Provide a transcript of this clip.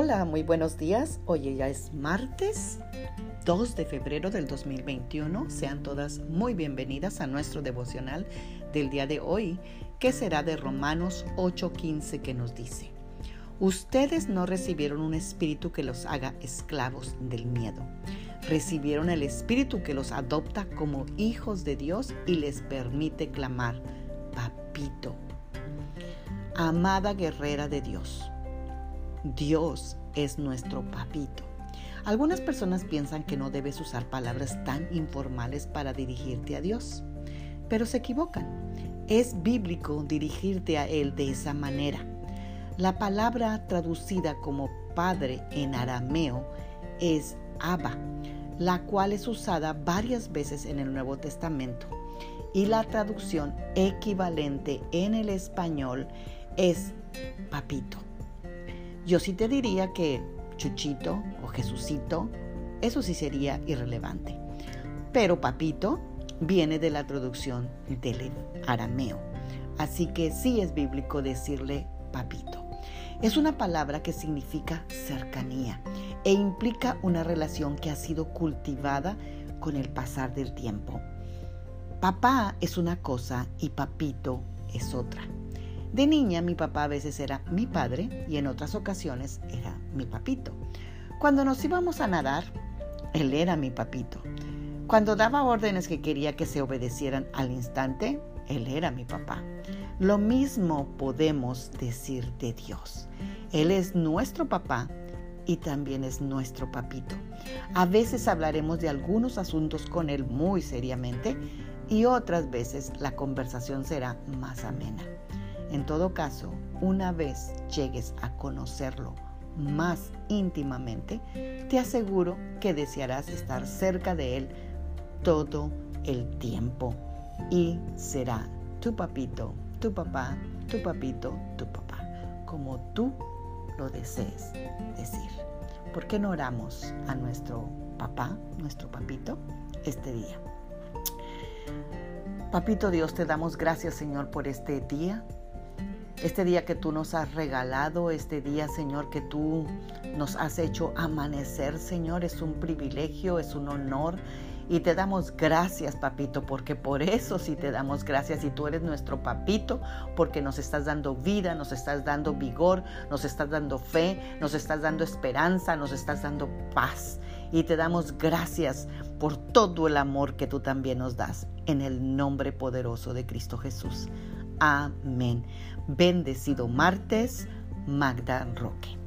Hola, muy buenos días. Hoy ya es martes 2 de febrero del 2021. Sean todas muy bienvenidas a nuestro devocional del día de hoy, que será de Romanos 8:15 que nos dice, Ustedes no recibieron un espíritu que los haga esclavos del miedo. Recibieron el espíritu que los adopta como hijos de Dios y les permite clamar, papito. Amada guerrera de Dios Dios es nuestro papito. Algunas personas piensan que no debes usar palabras tan informales para dirigirte a Dios, pero se equivocan. Es bíblico dirigirte a Él de esa manera. La palabra traducida como Padre en arameo es Abba, la cual es usada varias veces en el Nuevo Testamento. Y la traducción equivalente en el español es papito. Yo sí te diría que Chuchito o Jesucito, eso sí sería irrelevante. Pero papito viene de la traducción del arameo. Así que sí es bíblico decirle papito. Es una palabra que significa cercanía e implica una relación que ha sido cultivada con el pasar del tiempo. Papá es una cosa y papito es otra. De niña mi papá a veces era mi padre y en otras ocasiones era mi papito. Cuando nos íbamos a nadar, él era mi papito. Cuando daba órdenes que quería que se obedecieran al instante, él era mi papá. Lo mismo podemos decir de Dios. Él es nuestro papá y también es nuestro papito. A veces hablaremos de algunos asuntos con Él muy seriamente y otras veces la conversación será más amena. En todo caso, una vez llegues a conocerlo más íntimamente, te aseguro que desearás estar cerca de él todo el tiempo y será tu papito, tu papá, tu papito, tu papá, como tú lo desees decir. ¿Por qué no oramos a nuestro papá, nuestro papito, este día? Papito Dios, te damos gracias Señor por este día, este día que tú nos has regalado, este día, Señor, que tú nos has hecho amanecer, Señor, es un privilegio, es un honor. Y te damos gracias, papito, porque por eso sí te damos gracias. Y tú eres nuestro papito, porque nos estás dando vida, nos estás dando vigor, nos estás dando fe, nos estás dando esperanza, nos estás dando paz. Y te damos gracias por todo el amor que tú también nos das. En el nombre poderoso de Cristo Jesús. Amén. Bendecido martes, Magda Roque.